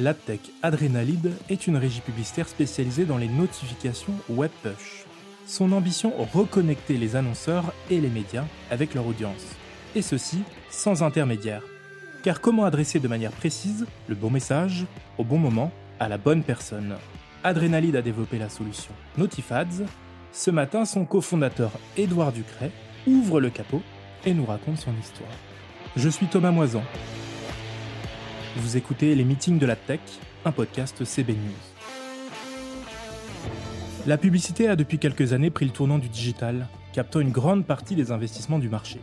l'AdTech Adrenalide est une régie publicitaire spécialisée dans les notifications web push. Son ambition reconnecter les annonceurs et les médias avec leur audience. Et ceci sans intermédiaire. Car comment adresser de manière précise le bon message au bon moment à la bonne personne? Adrenalide a développé la solution Notifads. Ce matin, son cofondateur Édouard Ducret ouvre le capot et nous raconte son histoire. Je suis Thomas Moisan. Vous écoutez les meetings de la tech, un podcast CB News. La publicité a depuis quelques années pris le tournant du digital, captant une grande partie des investissements du marché.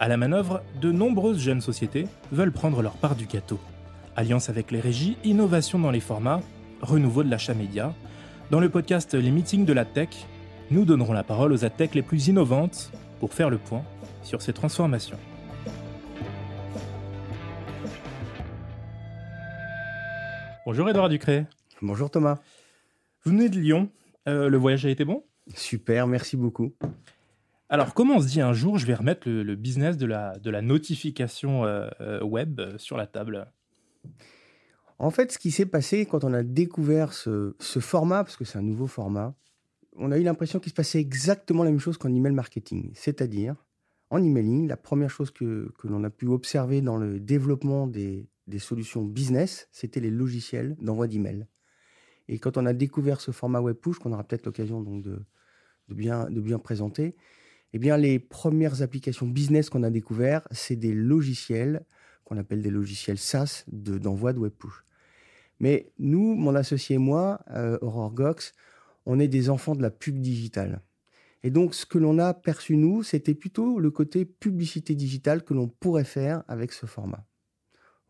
À la manœuvre, de nombreuses jeunes sociétés veulent prendre leur part du gâteau. Alliance avec les régies, innovation dans les formats, renouveau de l'achat média. Dans le podcast Les meetings de la tech, nous donnerons la parole aux tech les plus innovantes pour faire le point sur ces transformations. Bonjour Edouard Ducré. Bonjour Thomas. Vous venez de Lyon. Euh, le voyage a été bon? Super, merci beaucoup. Alors, comment on se dit un jour, je vais remettre le, business de la, de la notification euh, euh, web sur la table? En fait, ce qui s'est passé quand on a découvert ce, ce format, parce que c'est un nouveau format, on a eu l'impression qu'il se passait exactement la même chose qu'en email marketing. C'est-à-dire, en emailing, la première chose que, que l'on a pu observer dans le développement des, des solutions business, c'était les logiciels d'envoi d'email. Et quand on a découvert ce format web push, qu'on aura peut-être l'occasion donc de, de, bien, de bien présenter, eh bien les premières applications business qu'on a découvert, c'est des logiciels qu'on appelle des logiciels SaaS d'envoi de, web push. Mais nous, mon associé et moi, euh, Aurore Gox, on est des enfants de la pub digitale. Et donc, ce que l'on a perçu, nous, c'était plutôt le côté publicité digitale que l'on pourrait faire avec ce format.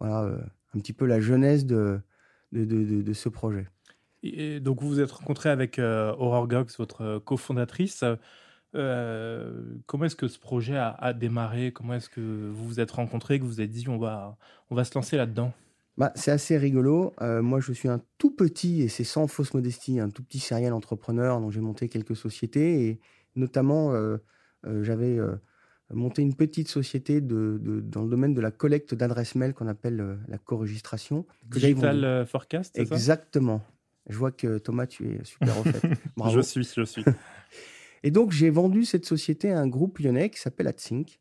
Voilà euh, un petit peu la genèse de, de, de, ce projet. Et donc, vous vous êtes rencontré avec euh, Aurore Gox, votre cofondatrice. Euh, comment est-ce que ce projet a, démarré? Comment est-ce que vous vous êtes rencontrés, que vous vous êtes dit on va, on va se lancer là-dedans? Bah, C'est assez rigolo. moi, je suis un tout petit, et c'est sans fausse modestie, un tout petit serial entrepreneur dont j'ai monté quelques sociétés. Et notamment, j'avais monter une petite société de, dans le domaine de la collecte d'adresses mail qu'on appelle euh, la co-registration. Digital euh, Forecast, Exactement. Je vois que Thomas, tu es super au fait. Bravo. je suis, je suis. et donc, j'ai vendu cette société à un groupe lyonnais qui s'appelle AdSync.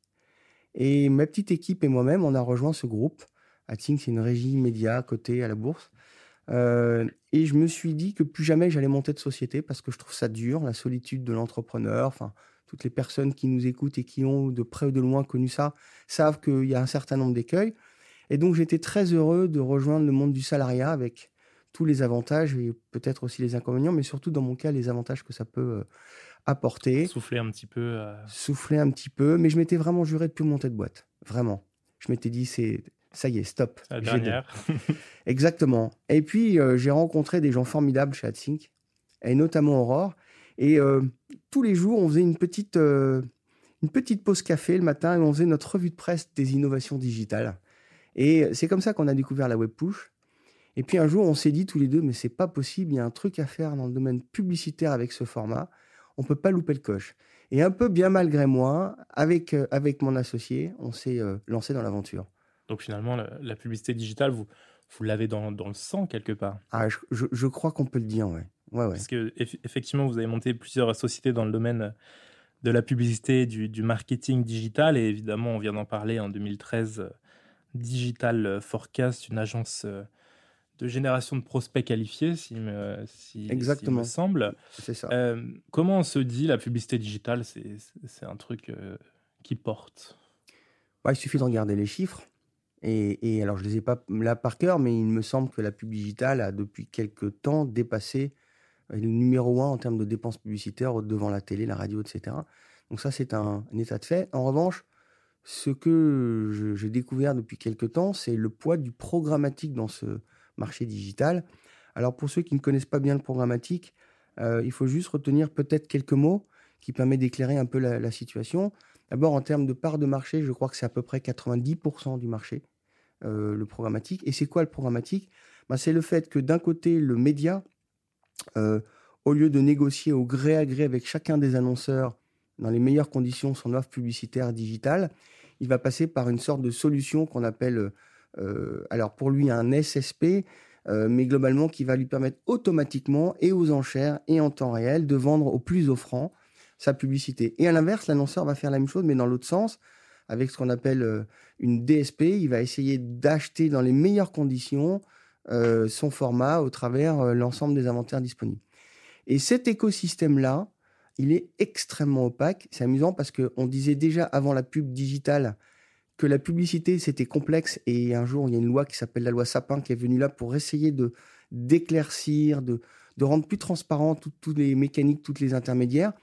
Et ma petite équipe et moi-même, on a rejoint ce groupe. AdSync, c'est une régie média cotée à la bourse. Euh, et je me suis dit que plus jamais j'allais monter de société parce que je trouve ça dur, la solitude de l'entrepreneur. Enfin, toutes les personnes qui nous écoutent et qui ont de près ou de loin connu ça savent qu'il y a un certain nombre d'écueils. Et donc j'étais très heureux de rejoindre le monde du salariat avec tous les avantages et peut-être aussi les inconvénients, mais surtout dans mon cas les avantages que ça peut euh, apporter. Souffler un petit peu. Euh. Souffler un petit peu, mais je m'étais vraiment juré de plus monter de boîte, vraiment. Je m'étais dit c'est ça y est, stop. La dernière. Exactement. Et puis euh, j'ai rencontré des gens formidables chez AdSync, et notamment Aurore, et euh, tous les jours, on faisait une petite, euh, une petite pause café le matin et on faisait notre revue de presse des innovations digitales. Et c'est comme ça qu'on a découvert la web push. Et puis un jour, on s'est dit tous les deux, mais c'est pas possible, il y a un truc à faire dans le domaine publicitaire avec ce format. On peut pas louper le coche. Et un peu bien malgré moi, avec, euh, avec mon associé, on s'est lancé dans l'aventure. Donc finalement, la, publicité digitale, vous, vous l'avez dans, dans, le sang quelque part. Ah, je, je crois qu'on peut le dire, ouais. Parce que effectivement, vous avez monté plusieurs sociétés dans le domaine de la publicité, du, du marketing digital, et évidemment, on vient d'en parler en 2013, euh, Digital Forecast, une agence euh, de génération de prospects qualifiés, si me, si, Exactement. me semble. C'est ça. Euh, comment on se dit la publicité digitale? C'est un truc qui porte? Bah, Il suffit de regarder les chiffres. Et, et, alors, je ne les ai pas là par cœur, mais il me semble que la pub digitale a depuis quelques temps dépassé le numéro un en termes de dépenses publicitaires devant la télé, la radio, etc. Donc ça, c'est un, état de fait. En revanche, ce que j'ai découvert depuis quelques temps, c'est le poids du programmatique dans ce marché digital. Alors pour ceux qui ne connaissent pas bien le programmatique, euh, il faut juste retenir peut-être quelques mots qui permettent d'éclairer un peu la, situation. D'abord, en termes de part de marché, je crois que c'est à peu près 90% du marché, euh, le programmatique. Et c'est quoi le programmatique? Ben, C'est le fait que d'un côté, le média au lieu de négocier au gré à gré avec chacun des annonceurs dans les meilleures conditions son offre publicitaire digitale, il va passer par une sorte de solution qu'on appelle, euh, alors pour lui, un SSP, mais globalement qui va lui permettre automatiquement et aux enchères et en temps réel de vendre au plus offrant sa publicité. Et à l'inverse, l'annonceur va faire la même chose, mais dans l'autre sens, avec ce qu'on appelle une DSP. Il va essayer d'acheter dans les meilleures conditions son format au travers l'ensemble des inventaires disponibles. Et cet écosystème-là, il est extrêmement opaque. C'est amusant parce qu'on disait déjà avant la pub digitale que la publicité, c'était complexe. Et un jour, il y a une loi qui s'appelle la loi Sapin qui est venue là pour essayer de d'éclaircir, de, de rendre plus transparent toutes les mécaniques, toutes les intermédiaires.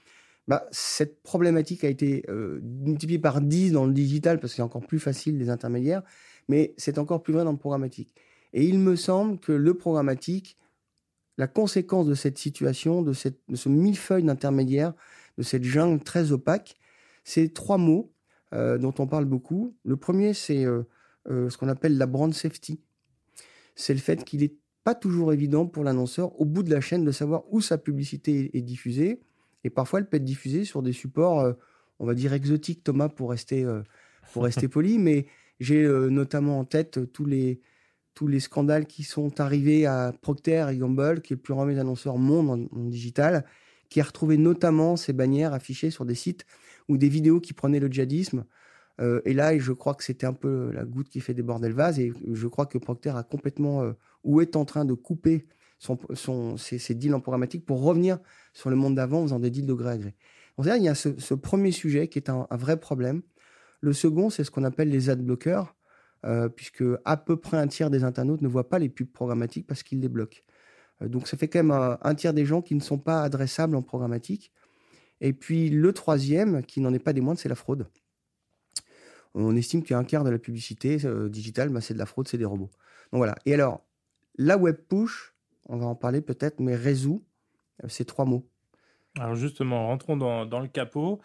Bah, cette problématique a été euh, multipliée par 10 dans le digital parce que c'est encore plus facile les intermédiaires, mais c'est encore plus vrai dans le programmatique. Et il me semble que le programmatique la conséquence de cette situation, de, cette, de ce millefeuille d'intermédiaires, de cette jungle très opaque, c'est trois mots euh, dont on parle beaucoup. Le premier, c'est euh, euh, ce qu'on appelle la brand safety. C'est le fait qu'il n'est pas toujours évident pour l'annonceur, au bout de la chaîne, de savoir où sa publicité est, diffusée. Et parfois, elle peut être diffusée sur des supports, on va dire exotiques, Thomas, pour rester, pour rester poli. Mais j'ai notamment en tête tous les, tous les scandales qui sont arrivés à Procter et Gamble, qui est le plus grand annonceur monde en, digital, qui a retrouvé notamment ces bannières affichées sur des sites ou des vidéos qui prenaient le djihadisme. Euh, et là, je crois que c'était un peu la goutte qui fait déborder le vase. Et je crois que Procter a complètement euh, ou est en train de couper son, ses, deals en programmatique pour revenir sur le monde d'avant en faisant des deals de gré à gré. Donc, il y a ce, premier sujet qui est un, un vrai problème. Le second, c'est ce qu'on appelle les ad blockers. Euh, puisque à peu près un tiers des internautes ne voient pas les pubs programmatiques parce qu'ils les bloquent. Euh, donc ça fait quand même un, tiers des gens qui ne sont pas adressables en programmatique. Et puis le troisième, qui n'en est pas des moindres, c'est la fraude. On estime qu'un quart de la publicité euh, digitale, bah, c'est de la fraude, c'est des robots. Donc voilà. Et alors, la web push, on va en parler peut-être, mais résout ces trois mots. Alors justement, rentrons dans, dans le capot.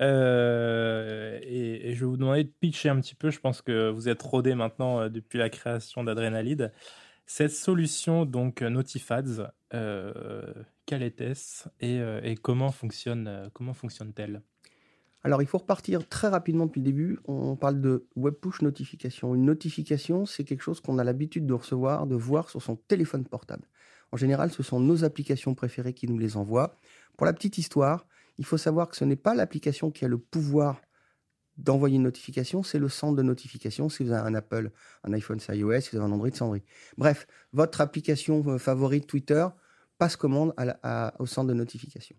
Euh, et, je vais vous demander de pitcher un petit peu. Je pense que vous êtes rodé maintenant euh, depuis la création d'Adrénalide. Cette solution, donc Notifads, euh, quelle était-ce et, comment fonctionne-t-elle? Alors, il faut repartir très rapidement depuis le début. On parle de web push notification. Une notification, c'est quelque chose qu'on a l'habitude de recevoir, de voir sur son téléphone portable. En général, ce sont nos applications préférées qui nous les envoient. Pour la petite histoire, il faut savoir que ce n'est pas l'application qui a le pouvoir d'envoyer une notification, c'est le centre de notification. Si vous avez un Apple, un iPhone, c'est iOS, si vous avez un Android, c'est Android. Bref, votre application euh, favorite Twitter passe commande au centre de notification.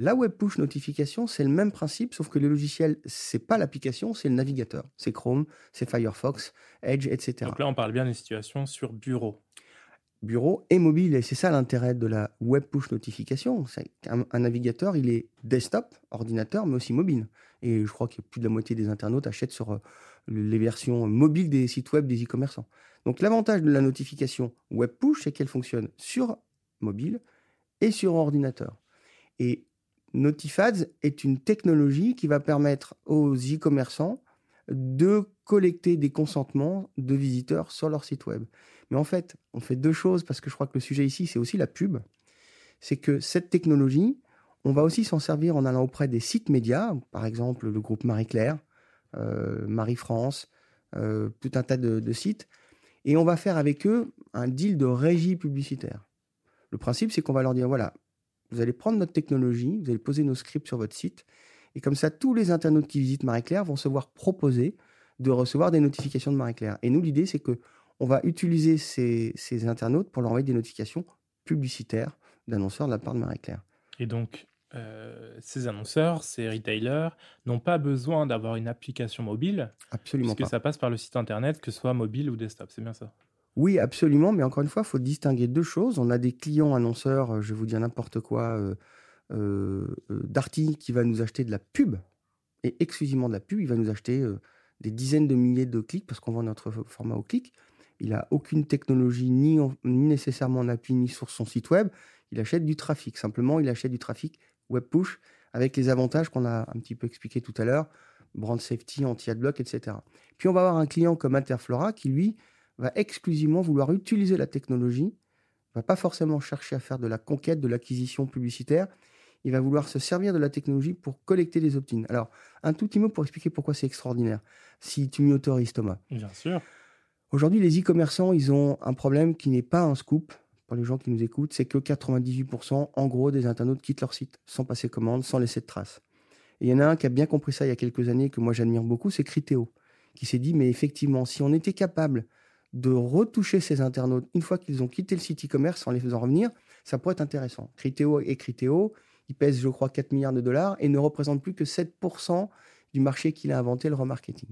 La web push notification, c'est le même principe, sauf que le logiciel, c'est pas l'application, c'est le navigateur. C'est Chrome, c'est Firefox, Edge, etc. Donc là, on parle bien d'une situation sur bureau bureau et mobile. Et c'est ça l'intérêt de la web push notification. Un, un, navigateur, il est desktop, ordinateur, mais aussi mobile. Et je crois que plus de la moitié des internautes achètent sur euh, les versions mobiles des sites web des e-commerçants. Donc l'avantage de la notification web push, c'est qu'elle fonctionne sur mobile et sur ordinateur. Et Notifads est une technologie qui va permettre aux e-commerçants de collecter des consentements de visiteurs sur leur site web. Mais en fait, on fait deux choses parce que je crois que le sujet ici, c'est aussi la pub. C'est que cette technologie, on va aussi s'en servir en allant auprès des sites médias, par exemple le groupe Marie-Claire, euh, Marie-France, euh, tout un tas de, sites, et on va faire avec eux un deal de régie publicitaire. Le principe, c'est qu'on va leur dire, voilà, vous allez prendre notre technologie, vous allez poser nos scripts sur votre site, et comme ça, tous les internautes qui visitent Marie-Claire vont se voir proposer de recevoir des notifications de Marie-Claire. Et nous, l'idée, c'est que on va utiliser ces, internautes pour leur envoyer des notifications publicitaires d'annonceurs de la part de Marie-Claire. Et donc, euh, ces annonceurs, ces retailers n'ont pas besoin d'avoir une application mobile. Absolument puisque ça passe par le site internet, que ce soit mobile ou desktop. C'est bien ça? Oui, absolument. Mais encore une fois, il faut distinguer deux choses. On a des clients annonceurs, euh, je vais vous dire n'importe quoi, euh, Darty qui va nous acheter de la pub, et exclusivement de la pub. Il va nous acheter des dizaines de milliers de clics parce qu'on vend notre format au clic. Il n'a aucune technologie, ni, nécessairement en appui, ni sur son site web. Il achète du trafic. Simplement, il achète du trafic web push avec les avantages qu'on a un petit peu expliqué tout à l'heure, brand safety, anti-adblock, etc. Puis on va avoir un client comme Interflora qui, lui, va exclusivement vouloir utiliser la technologie, va pas forcément chercher à faire de la conquête, de l'acquisition publicitaire. Il va vouloir se servir de la technologie pour collecter des opt-ins. Alors, un tout petit mot pour expliquer pourquoi c'est extraordinaire. Si tu m'y autorises, Thomas. Bien sûr. Aujourd'hui, les e-commerçants, ils ont un problème qui n'est pas un scoop pour les gens qui nous écoutent, c'est que 98% en gros des internautes quittent leur site sans passer commande, sans laisser de traces. Et il y en a un qui a bien compris ça il y a quelques années, que moi j'admire beaucoup, c'est Criteo, qui s'est dit, mais effectivement, si on était capable de retoucher ces internautes une fois qu'ils ont quitté le site e-commerce sans les faisant revenir, ça pourrait être intéressant. Criteo et Criteo, ils pèsent, je crois, 4 milliards de dollars et ne représentent plus que 7% du marché qu'il a inventé, le remarketing.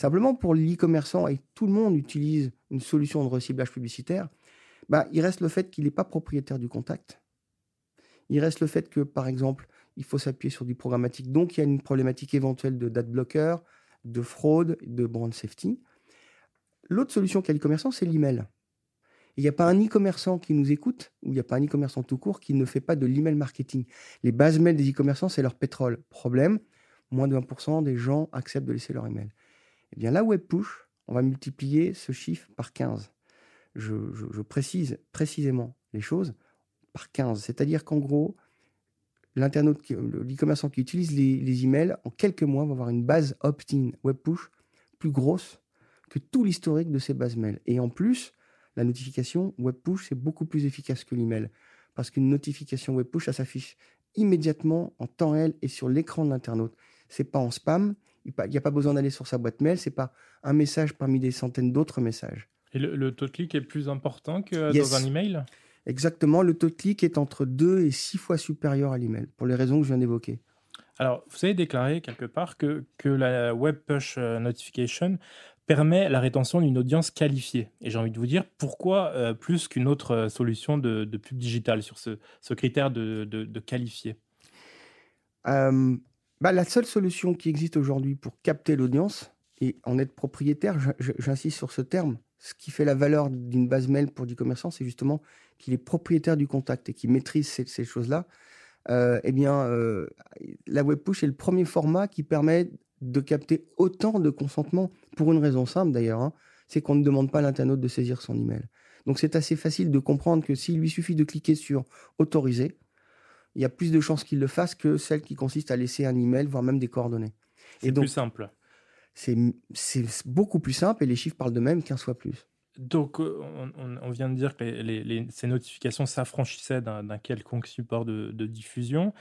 Simplement, pour l'e-commerçant, et tout le monde utilise une solution de reciblage publicitaire, bah, il reste le fait qu'il n'est pas propriétaire du contact. Il reste le fait que, par exemple, il faut s'appuyer sur du programmatique. Donc, il y a une problématique éventuelle de date blocker, de fraude, de brand safety. L'autre solution qu'a l'e-commerçant, c'est l'email. Il n'y a pas un e-commerçant qui nous écoute, ou il n'y a pas un e-commerçant tout court qui ne fait pas de l'email marketing. Les bases mail des e-commerçants, c'est leur pétrole. Problème, moins de 20% des gens acceptent de laisser leur email. Eh bien, la web push, on va multiplier ce chiffre par 15. Je, précise précisément les choses par 15. C'est-à-dire qu'en gros, l'internaute, l'e-commerçant qui utilise les, les, emails, en quelques mois, va avoir une base opt-in web push plus grosse que tout l'historique de ces bases mail. Et en plus, la notification web push, c'est beaucoup plus efficace que l'email. Parce qu'une notification web push, ça s'affiche immédiatement en temps réel et sur l'écran de l'internaute. C'est pas en spam, il n'y a pas besoin d'aller sur sa boîte mail, c'est pas un message parmi des centaines d'autres messages. Et le, taux de clic est plus important que dans un email? Exactement, le taux de clic est entre 2 et 6 fois supérieur à l'email, pour les raisons que je viens d'évoquer. Alors, vous avez déclaré quelque part que, que la Web Push euh, Notification permet la rétention d'une audience qualifiée. Et j'ai envie de vous dire pourquoi euh, plus qu'une autre euh, solution de, pub digital sur ce, ce critère de, de, qualifié bah, La seule solution qui existe aujourd'hui pour capter l'audience et en être propriétaire, j'insiste sur ce terme, ce qui fait la valeur d'une base mail pour du commerçant, c'est justement qu'il est propriétaire du contact et qu'il maîtrise ces, choses-là. Euh, eh bien, euh, la web push est le premier format qui permet de capter autant de consentement pour une raison simple d'ailleurs, hein, c'est qu'on ne demande pas à l'internaute de saisir son email. Donc c'est assez facile de comprendre que s'il lui suffit de cliquer sur autoriser, il y a plus de chances qu'il le fasse que celle qui consiste à laisser un email, voire même des coordonnées. C'est plus simple c'est beaucoup plus simple et les chiffres parlent de même 15 fois plus. Donc, euh, on, vient de dire que ces notifications s'affranchissaient d'un quelconque support de, diffusion.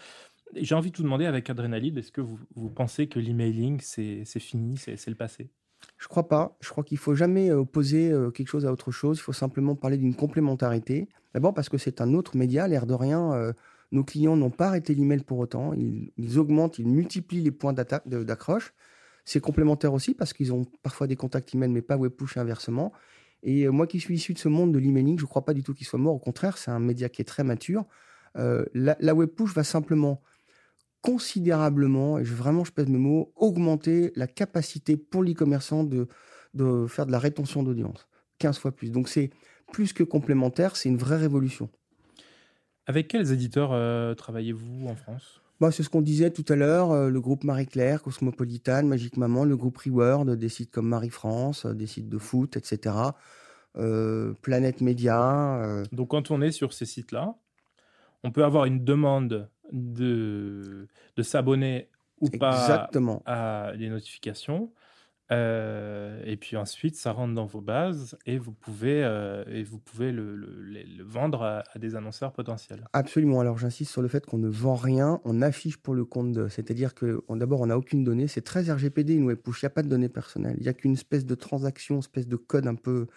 J'ai envie de vous demander avec Adrenaline, est-ce que vous, pensez que l'emailing, c'est fini, c'est le passé? Je crois pas. Je crois qu'il faut jamais opposer euh, quelque chose à autre chose. Il faut simplement parler d'une complémentarité. D'abord parce que c'est un autre média, l'air de rien. Euh, nos clients n'ont pas arrêté l'email pour autant. Ils, augmentent, ils multiplient les points d'accroche. C'est complémentaire aussi parce qu'ils ont parfois des contacts email, mais pas web push inversement. Et euh, moi qui suis issu de ce monde de l'emailing, je ne crois pas du tout qu'il soit mort. Au contraire, c'est un média qui est très mature. Euh, la, web push va simplement considérablement, et je, vraiment je pèse mes mots, augmenter la capacité pour l'e-commerçant de faire de la rétention d'audience. 15 fois plus. Donc c'est plus que complémentaire, c'est une vraie révolution. Avec quels éditeurs euh, travaillez-vous en France? Bah, c'est ce qu'on disait tout à l'heure, euh, le groupe Marie-Claire, Cosmopolitan, Magique Maman, le groupe Reword, des sites comme Marie-France, des sites de foot, etc. Euh, Planète Média. Euh. Donc quand on est sur ces sites-là, on peut avoir une demande de, de s'abonner ou pas à des notifications. Euh, et puis ensuite, ça rentre dans vos bases et vous pouvez, euh, et vous pouvez le, vendre à, des annonceurs potentiels. Absolument. Alors j'insiste sur le fait qu'on ne vend rien, on affiche pour le compte. C'est-à-dire que d'abord, on n'a aucune donnée. C'est très RGPD une web push. Il n'y a pas de données personnelles. Il n'y a qu'une espèce de transaction, espèce de code un peu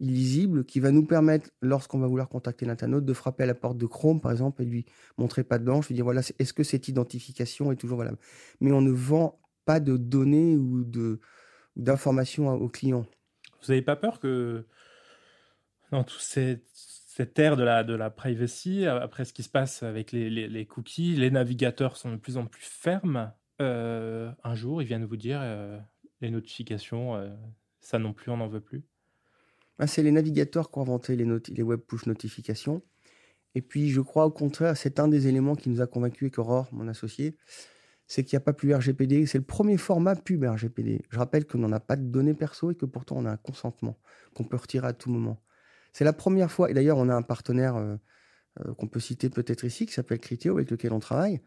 illisible qui va nous permettre, lorsqu'on va vouloir contacter l'internaute, de frapper à la porte de Chrome, par exemple, et lui montrer pas de blanche, lui dire voilà, est-ce que cette identification est toujours valable? Mais on ne vend pas de données ou de d'informations aux clients. Vous n'avez pas peur que dans toute cette, cette ère de la, de la privacy, après ce qui se passe avec les, les, cookies, les navigateurs sont de plus en plus fermes. Euh, un jour, ils viennent vous dire euh, les notifications, euh, ça non plus, on n'en veut plus. Ah, c'est les navigateurs qui ont inventé les, les web push notifications. Et puis, je crois au contraire, c'est un des éléments qui nous a convaincus avec Aurore, mon associé, c'est qu'il n'y a pas plus RGPD. C'est le premier format pub RGPD. Je rappelle qu'on n'en a pas de données perso et que pourtant on a un consentement qu'on peut retirer à tout moment. C'est la première fois, et d'ailleurs on a un partenaire euh, euh, qu'on peut citer peut-être ici, qui s'appelle Criteo, avec lequel on travaille.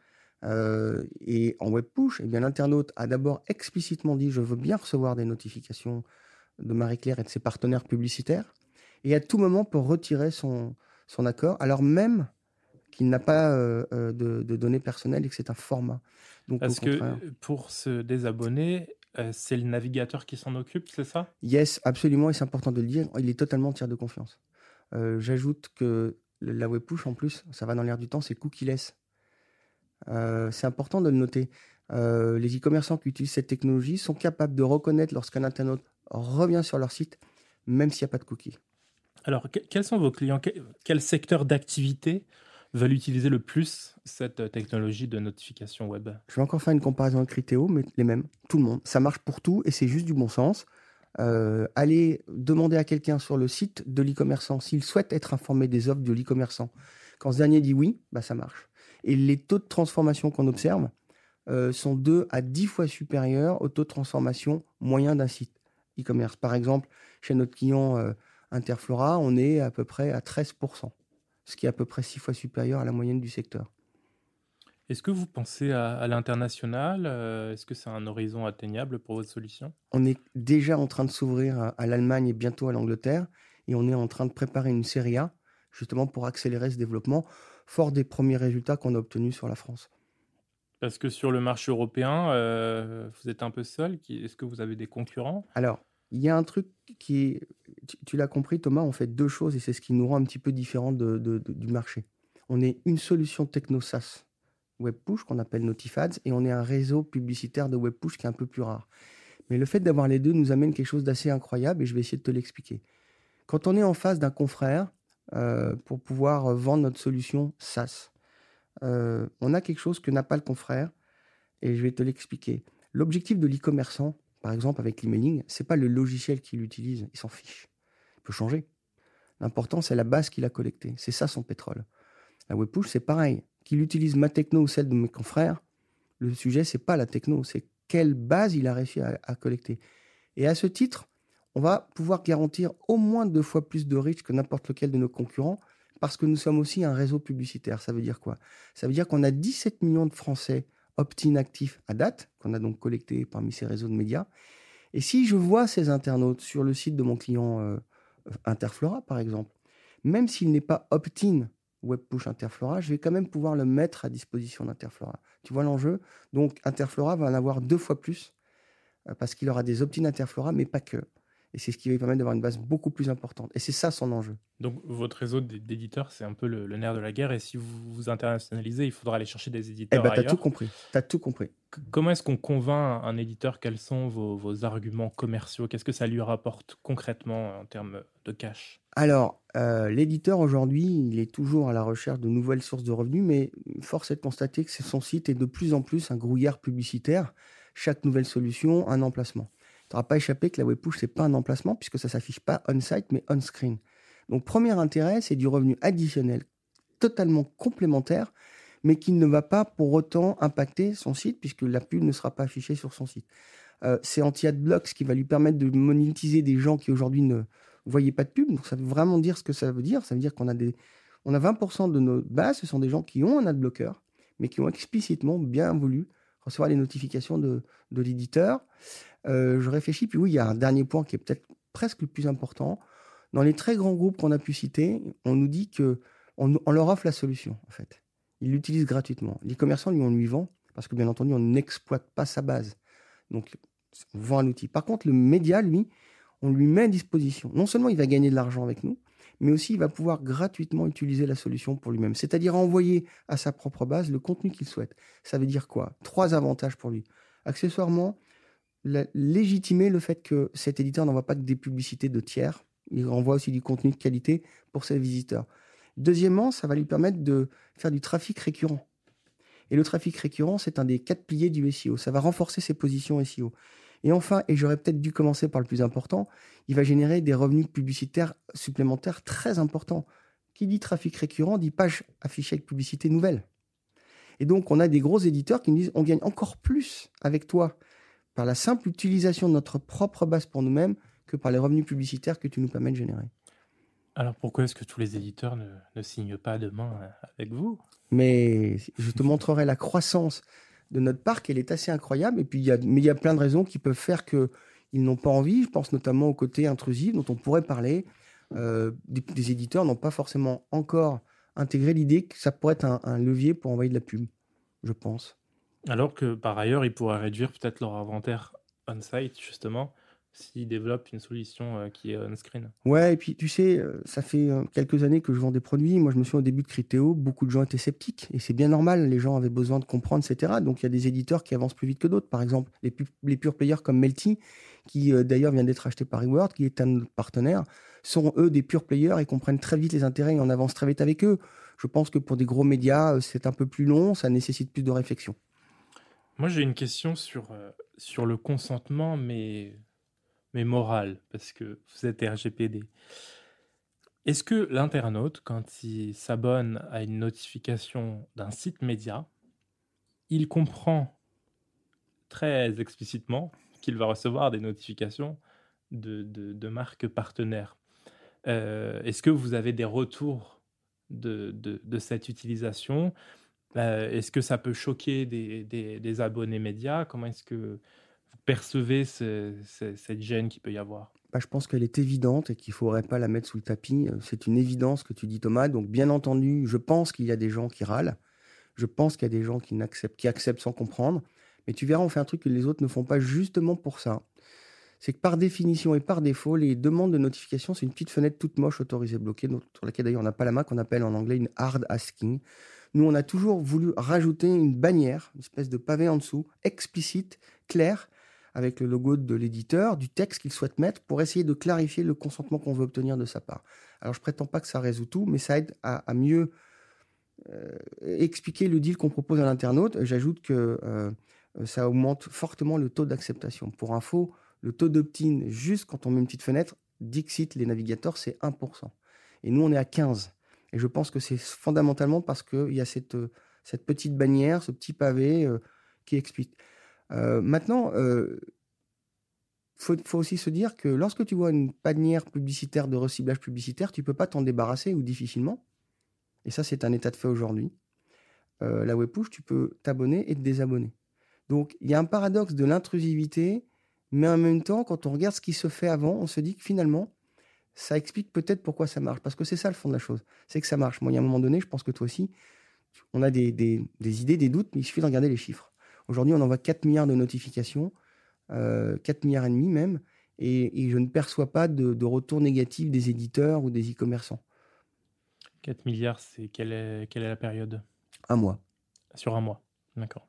Euh, et en web push, eh bien l'internaute a d'abord explicitement dit je veux bien recevoir des notifications de Marie-Claire et de ses partenaires publicitaires, et à tout moment peut retirer son, son accord, alors même qu'il n'a pas euh, euh, de, données personnelles et que c'est un format. Donc, Parce que pour se désabonner, euh, c'est le navigateur qui s'en occupe, c'est ça? Yes, absolument, et c'est important de le dire, il est totalement tiers de confiance. J'ajoute que la web push, en plus, ça va dans l'air du temps, c'est cookie-less. c'est important de le noter. les e-commerçants qui utilisent cette technologie sont capables de reconnaître lorsqu'un internaute revient sur leur site, même s'il n'y a pas de cookies. Alors, quels sont vos clients? Quel secteur d'activité veulent utiliser le plus cette euh, technologie de notification web Je vais encore faire une comparaison avec Criteo, mais les mêmes, tout le monde. Ça marche pour tout et c'est juste du bon sens. Euh, allez demander à quelqu'un sur le site de l'e-commerçant s'il souhaite être informé des offres de l'e-commerçant. Quand ce dernier dit oui, bah ça marche. Et les taux de transformation qu'on observe euh, sont 2 à 10 fois supérieurs au taux de transformation moyen d'un site e-commerce. Par exemple, chez notre client Interflora, on est à peu près à 13% ce qui est à peu près six fois supérieur à la moyenne du secteur. Est-ce que vous pensez à, l'international euh, Est-ce que c'est un horizon atteignable pour votre solution? On est déjà en train de s'ouvrir à, l'Allemagne et bientôt à l'Angleterre, et on est en train de préparer une série A, justement pour accélérer ce développement, fort des premiers résultats qu'on a obtenus sur la France. Parce que sur le marché européen, euh, vous êtes un peu seul. Est-ce que vous avez des concurrents? Alors, il y a un truc qui est, tu, l'as compris Thomas, on fait deux choses et c'est ce qui nous rend un petit peu différent de, du marché. On est une solution techno SaaS web push qu'on appelle Notifads et on est un réseau publicitaire de web push qui est un peu plus rare. Mais le fait d'avoir les deux nous amène quelque chose d'assez incroyable et je vais essayer de te l'expliquer. Quand on est en face d'un confrère euh, pour pouvoir vendre notre solution SaaS, euh, on a quelque chose que n'a pas le confrère et je vais te l'expliquer. L'objectif de l'e-commerçant, par exemple, avec l'emailing, c'est pas le logiciel qu'il utilise, il s'en fiche. Il peut changer. L'important, c'est la base qu'il a collectée. C'est ça son pétrole. La web push, c'est pareil. Qu'il utilise ma techno ou celle de mes confrères, le sujet, c'est pas la techno, c'est quelle base il a réussi à, collecter. Et à ce titre, on va pouvoir garantir au moins deux fois plus de reach que n'importe lequel de nos concurrents parce que nous sommes aussi un réseau publicitaire. Ça veut dire quoi? Ça veut dire qu'on a 17 millions de Français opt-in actif à date, qu'on a donc collecté parmi ces réseaux de médias. Et si je vois ces internautes sur le site de mon client euh, Interflora, par exemple, même s'il n'est pas opt-in web push Interflora, je vais quand même pouvoir le mettre à disposition d'Interflora. Tu vois l'enjeu? Donc Interflora va en avoir deux fois plus euh, parce qu'il aura des opt-in Interflora, mais pas que. Et c'est ce qui va lui permettre d'avoir une base beaucoup plus importante. Et c'est ça son enjeu. Donc votre réseau d'éditeurs, c'est un peu le, nerf de la guerre. Et si vous vous internationalisez, il faudra aller chercher des éditeurs eh ben, ailleurs. T'as tout compris. As tout compris. comment est-ce qu'on convainc un éditeur? Quels sont vos, arguments commerciaux? Qu'est-ce que ça lui rapporte concrètement en termes de cash? Alors, euh, l'éditeur aujourd'hui, il est toujours à la recherche de nouvelles sources de revenus, mais force est de constater que son site est de plus en plus un grouillard publicitaire. Chaque nouvelle solution, un emplacement. N'auras pas échappé que la web push, ce n'est pas un emplacement puisque ça s'affiche pas on-site mais on-screen. Donc, premier intérêt, c'est du revenu additionnel totalement complémentaire, mais qui ne va pas pour autant impacter son site puisque la pub ne sera pas affichée sur son site. Euh, c'est anti-adblock, ce qui va lui permettre de monétiser des gens qui aujourd'hui ne voyaient pas de pub. Donc, ça veut vraiment dire ce que ça veut dire. Ça veut dire qu'on a des, a 20% de nos bases, ce sont des gens qui ont un adblocker, mais qui ont explicitement bien voulu recevoir les notifications de, de l'éditeur. Euh, je réfléchis, puis oui, il y a un dernier point qui est peut-être presque le plus important. Dans les très grands groupes qu'on a pu citer, on nous dit que on, leur offre la solution, en fait. Ils l'utilisent gratuitement. Les commerçants, lui, on lui vend, parce que bien entendu, on n'exploite pas sa base. Donc, on vend un outil. Par contre, le média, lui, on lui met à disposition. Non seulement il va gagner de l'argent avec nous, mais aussi il va pouvoir gratuitement utiliser la solution pour lui-même. C'est-à-dire envoyer à sa propre base le contenu qu'il souhaite. Ça veut dire quoi? Trois avantages pour lui. Accessoirement, légitimer le fait que cet éditeur n'envoie pas que des publicités de tiers, il renvoie aussi du contenu de qualité pour ses visiteurs. Deuxièmement, ça va lui permettre de faire du trafic récurrent. Et le trafic récurrent, c'est un des quatre piliers du SEO. Ça va renforcer ses positions SEO. Et enfin, et j'aurais peut-être dû commencer par le plus important, il va générer des revenus publicitaires supplémentaires très importants. Qui dit trafic récurrent dit page affichée avec publicité nouvelle. Et donc, on a des gros éditeurs qui nous disent on gagne encore plus avec toi par la simple utilisation de notre propre base pour nous-mêmes que par les revenus publicitaires que tu nous permets de générer. Alors pourquoi est-ce que tous les éditeurs ne, signent pas demain euh, avec vous? Mais je te montrerai la croissance de notre parc, elle est assez incroyable. Et puis y a, mais il y a plein de raisons qui peuvent faire que ils n'ont pas envie. Je pense notamment au côté intrusif dont on pourrait parler. Euh, des, éditeurs n'ont pas forcément encore intégré l'idée que ça pourrait être un, levier pour envoyer de la pub, je pense. Alors que par ailleurs, ils pourraient réduire peut-être leur inventaire on-site, justement, s'ils développent une solution euh, qui est on-screen. Ouais, et puis tu sais, euh, ça fait euh, quelques années que je vends des produits. Moi, je me souviens au début de Criteo, beaucoup de gens étaient sceptiques. Et c'est bien normal, les gens avaient besoin de comprendre, etc. Donc il y a des éditeurs qui avancent plus vite que d'autres. Par exemple, les, les pure players comme Melty, qui d'ailleurs vient d'être acheté par Reward, qui est un partenaire, sont eux des pure players et comprennent très vite les intérêts et on avance très vite avec eux. Je pense que pour des gros médias, c'est un peu plus long, ça nécessite plus de réflexion. Moi, j'ai une question sur, sur le consentement, mais mais morale, parce que vous êtes RGPD. Est-ce que l'internaute, quand il s'abonne à une notification d'un site média, il comprend très explicitement qu'il va recevoir des notifications de, de, marques partenaires? Euh, Est-ce que vous avez des retours de, de cette utilisation? Euh, Est-ce que ça peut choquer des, des, des abonnés médias? Comment est-ce que percevez cette gêne qu'il peut y avoir bah, Je pense qu'elle est évidente et qu'il ne faudrait pas la mettre sous le tapis. Euh, c'est une évidence que tu dis, Thomas. Donc, bien entendu, je pense qu'il y a des gens qui râlent. Je pense qu'il y a des gens qui, acceptent, qui acceptent sans comprendre. Mais tu verras, on fait un truc que les autres ne font pas justement pour ça. C'est que par définition et par défaut, les demandes de notification, c'est une petite fenêtre toute moche autorisée bloquée, sur laquelle d'ailleurs on n'a pas la main, qu'on appelle en anglais une hard asking. Nous, on a toujours voulu rajouter une bannière, une espèce de pavé en dessous, explicite, clair, avec le logo de l'éditeur, du texte qu'il souhaite mettre pour essayer de clarifier le consentement qu'on veut obtenir de sa part. Alors je prétends pas que ça résout tout, mais ça aide à, mieux euh, expliquer le deal qu'on propose à l'internaute. J'ajoute que euh, ça augmente fortement le taux d'acceptation. Pour info, le taux d'opt-in, juste quand on met une petite fenêtre, Dixit, les navigateurs, c'est 1%. Et nous, on est à 15%. Et je pense que c'est fondamentalement parce qu'il y a cette, cette petite bannière, ce petit pavé euh, qui explique. Euh, maintenant, euh, faut, aussi se dire que lorsque tu vois une panière publicitaire de reciblage publicitaire, tu peux pas t'en débarrasser ou difficilement. Et ça, c'est un état de fait aujourd'hui. Euh, la web push, tu peux t'abonner et te désabonner. Donc, il y a un paradoxe de l'intrusivité, mais en même temps, quand on regarde ce qui se fait avant, on se dit que finalement, ça explique peut-être pourquoi ça marche. Parce que c'est ça le fond de la chose. C'est que ça marche. Moi, il y a un moment donné, je pense que toi aussi, on a des, des idées, des doutes, mais il suffit de regarder les chiffres. Aujourd'hui, on envoie 4 milliards de notifications, euh, 4 milliards et demi même, et, je ne perçois pas de, retour négatif des éditeurs ou des e-commerçants. 4 milliards, c'est quelle est, quelle est la période? Un mois. Sur un mois, d'accord.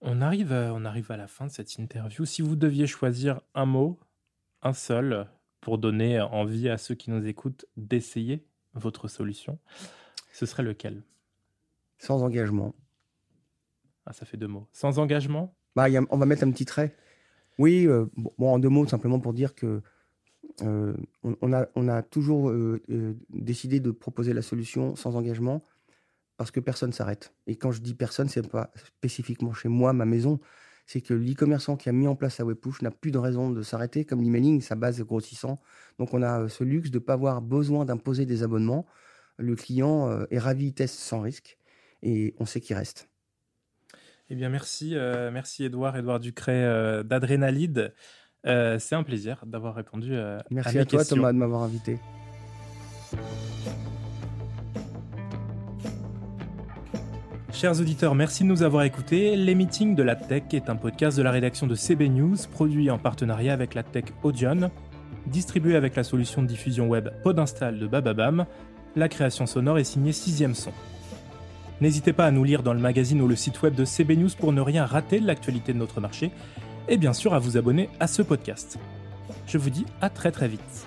On arrive, à, on arrive à la fin de cette interview. Si vous deviez choisir un mot, un seul, pour donner envie à ceux qui nous écoutent d'essayer votre solution, ce serait lequel? Sans engagement. Ah, ça fait deux mots. Sans engagement? Bah, On va mettre un petit trait. Oui, euh, en deux mots, simplement pour dire que euh, on, a, on, a, toujours euh, décidé de proposer la solution sans engagement parce que personne s'arrête. Et quand je dis personne, c'est pas spécifiquement chez moi, ma maison. C'est que l'e-commerçant qui a mis en place sa web push n'a plus de raison de s'arrêter, comme l'emailing, sa base est grossissant. Donc on a ce luxe de ne pas avoir besoin d'imposer des abonnements. Le client est ravi, il teste sans risque et on sait qu'il reste. Eh bien, merci, euh, merci Edouard, Edouard Ducret euh, d'Adrénalide. Euh, c'est un plaisir d'avoir répondu à Merci à, toi, Thomas, de m'avoir invité. Chers auditeurs, merci de nous avoir écoutés. Les meetings de la Tech est un podcast de la rédaction de CB News, produit en partenariat avec la Tech Audion, distribué avec la solution de diffusion web Podinstall de Bababam. La création sonore est signée Sixième Son. N'hésitez pas à nous lire dans le magazine ou le site web de CB News pour ne rien rater de l'actualité de notre marché et bien sûr à vous abonner à ce podcast. Je vous dis à très très vite.